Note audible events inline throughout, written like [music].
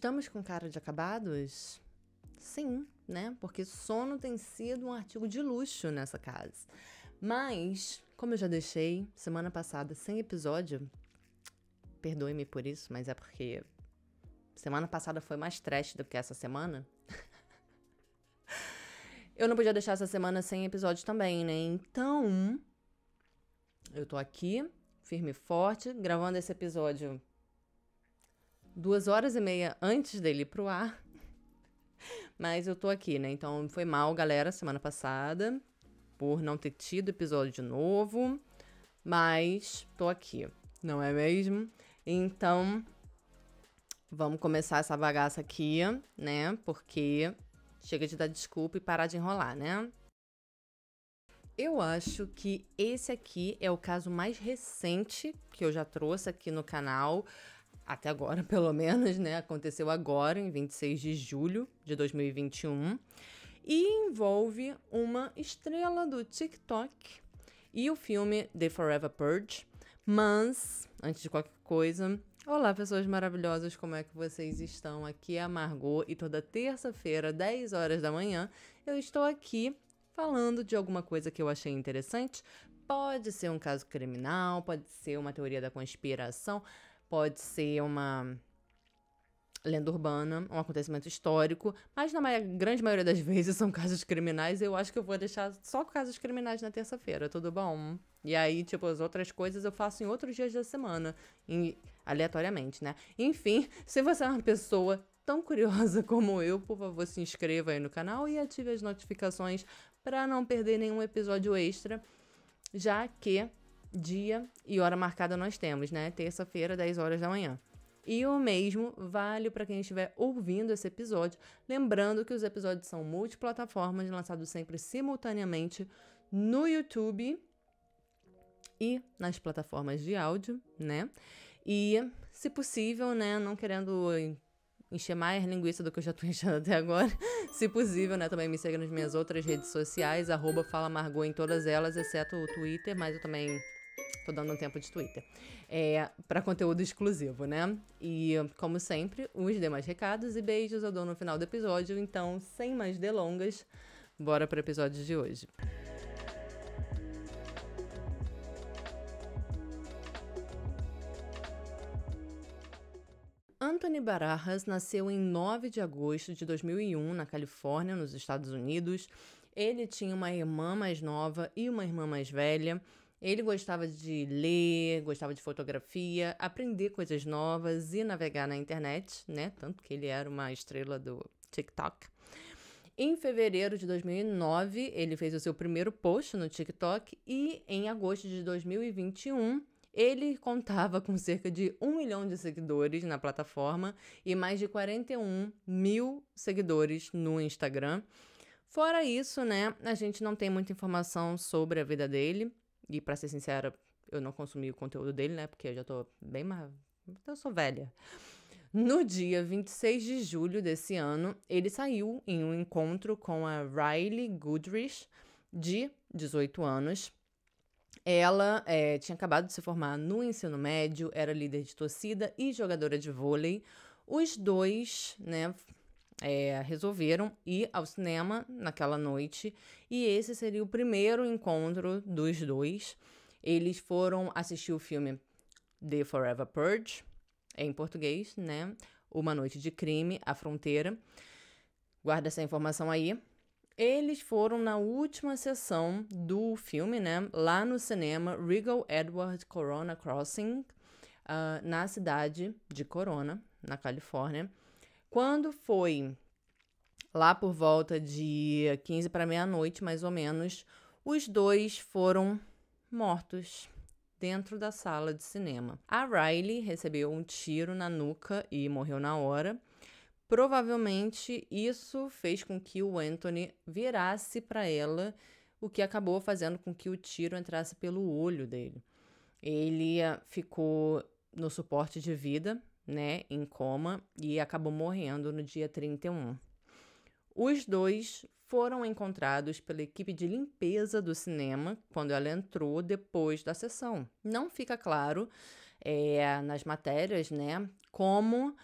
Estamos com cara de acabados? Sim, né? Porque sono tem sido um artigo de luxo nessa casa. Mas, como eu já deixei semana passada sem episódio, perdoe-me por isso, mas é porque semana passada foi mais trash do que essa semana. [laughs] eu não podia deixar essa semana sem episódio também, né? Então, eu tô aqui, firme e forte, gravando esse episódio duas horas e meia antes dele ir pro ar. [laughs] Mas eu tô aqui, né? Então foi mal, galera, semana passada, por não ter tido episódio novo. Mas tô aqui, não é mesmo? Então, vamos começar essa bagaça aqui, né? Porque chega de dar desculpa e parar de enrolar, né? Eu acho que esse aqui é o caso mais recente que eu já trouxe aqui no canal até agora, [laughs] pelo menos, né? Aconteceu agora, em 26 de julho de 2021, e envolve uma estrela do TikTok e o filme The Forever Purge. Mas, antes de qualquer coisa, olá pessoas maravilhosas, como é que vocês estão? Aqui é a Margot e toda terça-feira, 10 horas da manhã, eu estou aqui falando de alguma coisa que eu achei interessante. Pode ser um caso criminal, pode ser uma teoria da conspiração, pode ser uma lenda urbana, um acontecimento histórico, mas na grande maioria das [laughs] vezes são casos criminais. Eu acho que eu vou deixar só casos criminais na terça-feira, tudo bom? E aí, tipo, as outras coisas eu faço em outros dias da semana, em, aleatoriamente, né? Enfim, [laughs] se você é uma pessoa tão curiosa [laughs] como eu, por favor, se inscreva aí no canal e ative as notificações para não perder nenhum episódio extra, já que dia e hora marcada nós temos, né? Terça-feira, 10 horas da manhã. E o mesmo vale para quem estiver ouvindo esse episódio, lembrando que os episódios são multiplataformas, lançados sempre simultaneamente no YouTube e nas plataformas de áudio, né? E, se possível, né, não querendo encher mais linguiça do que eu já tô [laughs] enchendo até agora, se possível, né, também me siga nas minhas outras redes sociais, arroba Fala Margot em todas elas, exceto o Twitter, mas eu também Tô dando um tempo de Twitter. É, para conteúdo exclusivo, né? E, como sempre, os demais recados e beijos eu dou no final do episódio. Então, sem mais delongas, bora pro episódio de hoje. Anthony Barajas nasceu em 9 de agosto de 2001 na Califórnia, nos Estados Unidos. Ele tinha uma irmã mais nova e uma irmã mais velha. Ele gostava de ler, gostava de fotografia, aprender coisas novas e navegar na internet, né? Tanto que ele era uma estrela do TikTok. Em fevereiro de 2009, ele fez o seu primeiro post no TikTok e em agosto de 2021, ele contava com cerca de um milhão de seguidores na plataforma e mais de 41 mil seguidores no Instagram. Fora isso, né, a gente não tem muita informação sobre a vida dele. E para ser sincera, eu não consumi o conteúdo dele, né? Porque eu já tô bem mais. Eu sou velha. No dia 26 de julho desse ano, ele saiu em um encontro com a Riley Goodrich, de 18 anos. Ela é, tinha acabado de se formar no ensino médio, era líder de torcida e jogadora de vôlei. Os dois, né, é, resolveram ir ao cinema naquela noite e esse seria o primeiro encontro dos dois. Eles foram assistir o filme The Forever Purge, em português, né? Uma Noite de Crime, A Fronteira. Guarda essa informação aí. Eles foram na última sessão do filme, né? Lá no cinema Regal Edward Corona Crossing, uh, na cidade de Corona, na Califórnia. Quando foi lá por volta de 15 para meia-noite, mais ou menos, os dois foram mortos dentro da sala de cinema. A Riley recebeu um tiro na nuca e morreu na hora. Provavelmente isso fez com que o Anthony virasse para ela, o que acabou fazendo com que o tiro entrasse pelo olho dele. Ele ah, ficou no suporte de vida né, em coma e acabou morrendo no dia 31. Os dois foram encontrados pela equipe de limpeza do cinema quando ela entrou depois da sessão. Não fica claro é, nas matérias, né, como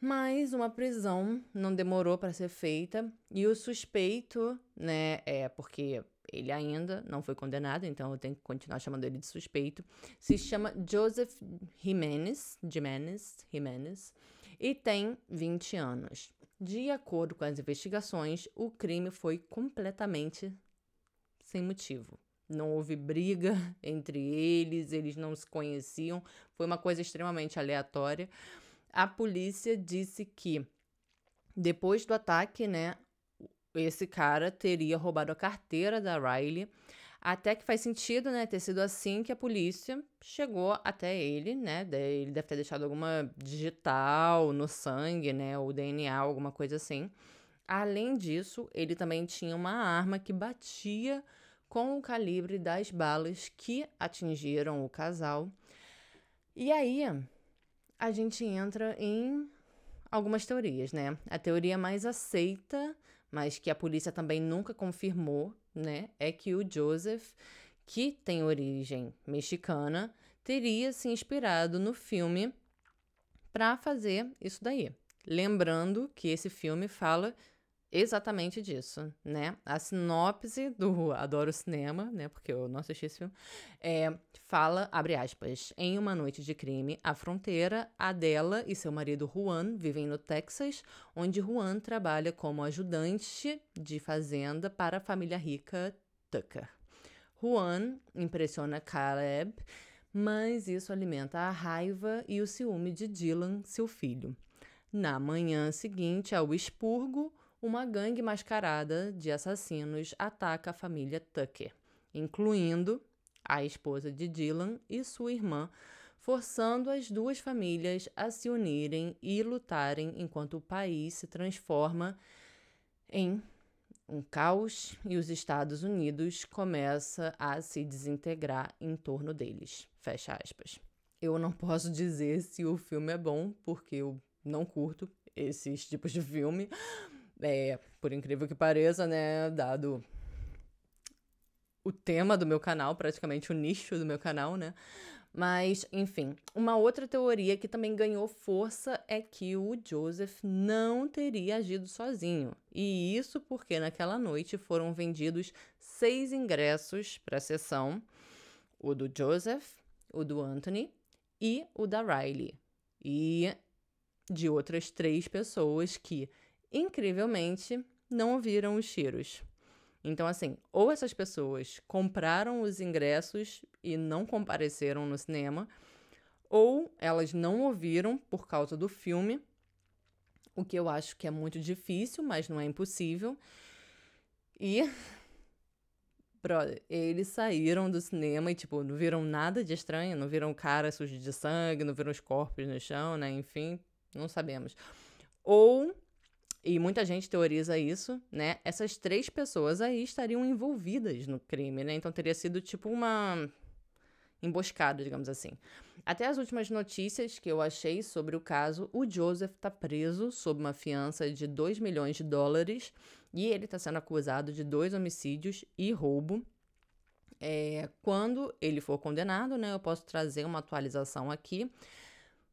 Mas uma prisão não demorou para ser feita e o suspeito, né, é porque ele ainda não foi condenado, então eu tenho que continuar chamando ele de suspeito, se chama Joseph Jimenez, Jimenez, Jimenez e tem 20 anos. De acordo com as investigações, o crime foi completamente sem motivo. Não houve briga [laughs] entre eles, eles não se conheciam, foi uma coisa extremamente aleatória. A polícia disse que depois do ataque, né, esse cara teria roubado a carteira da Riley. Até que faz sentido, né, ter sido assim que a polícia chegou até ele, né? Ele deve ter deixado alguma digital no sangue, né, ou DNA, alguma coisa assim. Além disso, ele também tinha uma arma que batia com o calibre das balas que atingiram o casal. E aí, a gente entra em algumas teorias, né? A teoria mais aceita mas que a polícia também nunca confirmou, né, é que o Joseph, que tem origem mexicana, teria se inspirado no filme para fazer isso daí. Lembrando que esse filme fala exatamente disso, né? A sinopse do [laughs] Adoro Cinema, né? Porque eu não assisti esse filme, é, fala, abre aspas, em uma noite de crime, a fronteira, Adela e seu marido Juan vivem no Texas, onde Juan trabalha como ajudante de fazenda para a família rica Tucker. Juan impressiona Caleb, mas isso alimenta a raiva e o ciúme de Dylan, seu filho. Na manhã seguinte ao expurgo, uma gangue mascarada de assassinos ataca a família Tucker, incluindo a esposa de Dylan e sua irmã, forçando as duas famílias a se unirem e lutarem enquanto o país se transforma em um caos e os Estados Unidos começa a se desintegrar em torno deles. Fecha aspas. Eu não posso dizer se o filme é bom, porque eu não curto esses tipos de filme, é, por incrível que pareça, né, dado o tema do meu canal, praticamente o nicho do meu canal, né? Mas, enfim, uma outra teoria que também ganhou força é que o Joseph não teria agido sozinho. E isso porque naquela noite foram vendidos seis ingressos para a sessão: o do Joseph, o do Anthony e o da Riley. E de outras três pessoas que incrivelmente, não ouviram os tiros. Então, assim, ou essas pessoas compraram os ingressos e não compareceram no cinema, ou elas não ouviram por causa do filme, o que eu acho que é muito difícil, mas não é impossível. E, [laughs] brother, eles saíram do cinema e, tipo, não viram nada de estranho, não viram cara sujo de sangue, não viram os corpos no chão, né? Enfim, não sabemos. Ou e muita gente teoriza isso, né? Essas três pessoas aí estariam envolvidas no crime, né? Então teria sido tipo uma emboscada, digamos assim. Até as últimas notícias que eu achei sobre o caso, o Joseph está preso sob uma fiança de 2 milhões de dólares e ele está sendo acusado de dois homicídios e roubo. É, quando ele for condenado, né, eu posso trazer uma atualização aqui,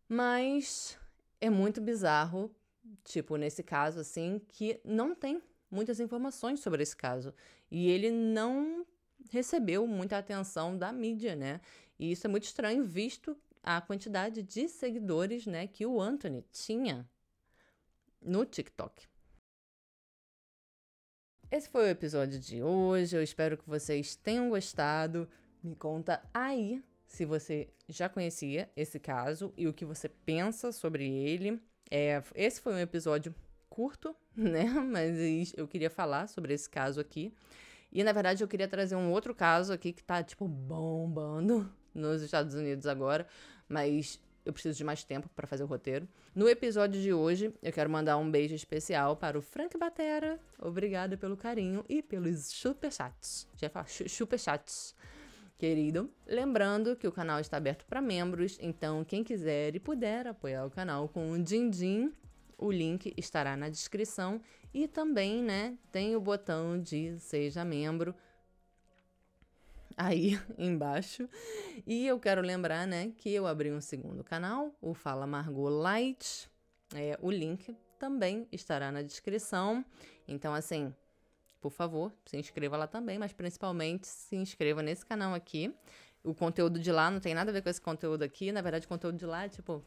mas é muito bizarro tipo, nesse caso, assim, que não tem muitas informações sobre esse caso. E ele não recebeu muita atenção da mídia, né? E isso é muito estranho, visto a quantidade de seguidores, né, que o Anthony tinha no TikTok. Esse foi o episódio de hoje. Eu espero que vocês tenham gostado. Me conta aí se você já conhecia esse caso e o que você pensa sobre ele. É, esse foi um episódio curto, [laughs] né? Mas eu queria falar sobre esse caso aqui. E na verdade eu queria trazer um outro caso aqui que tá, tipo, bombando [laughs] nos Estados Unidos agora. Mas eu preciso de mais tempo para fazer o roteiro. No episódio de hoje, eu quero mandar um beijo especial para o Frank Batera. Obrigada pelo carinho e pelos superchats. Já fala superchats querido. Lembrando que o canal está aberto para membros, então quem quiser e puder apoiar o canal com um din-din, o link estará na descrição e também, né, tem o botão de seja membro aí [laughs] embaixo. E eu quero lembrar, né, que eu abri um segundo canal, o Fala Margot Light. É, o link também estará na descrição. Então, assim, por favor, se inscreva lá também, mas principalmente se inscreva nesse canal aqui. O conteúdo de lá não tem nada a ver com esse conteúdo aqui. Na verdade, o conteúdo de lá é tipo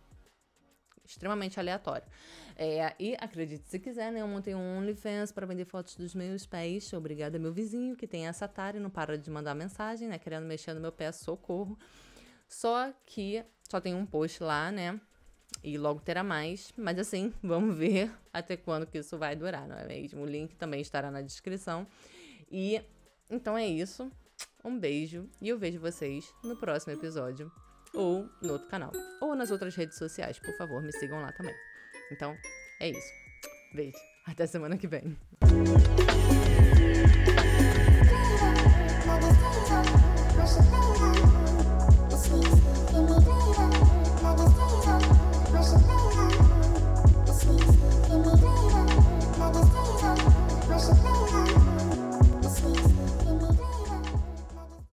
extremamente aleatório. É, e acredite se quiser, né? Eu montei um OnlyFans para vender fotos dos meus pés. Obrigada, meu vizinho, que tem essa tara e não para de mandar mensagem, né? Querendo mexer no meu pé, socorro. Só que só tem um post lá, né? E logo terá mais. Mas assim, [laughs] vamos ver até quando que isso vai durar, não é mesmo? O link também estará na descrição. E então é isso. Um beijo e eu vejo vocês no próximo episódio ou no outro canal. Ou nas outras redes sociais, por favor, me sigam lá também. Então, é isso. Beijo. Até semana que vem.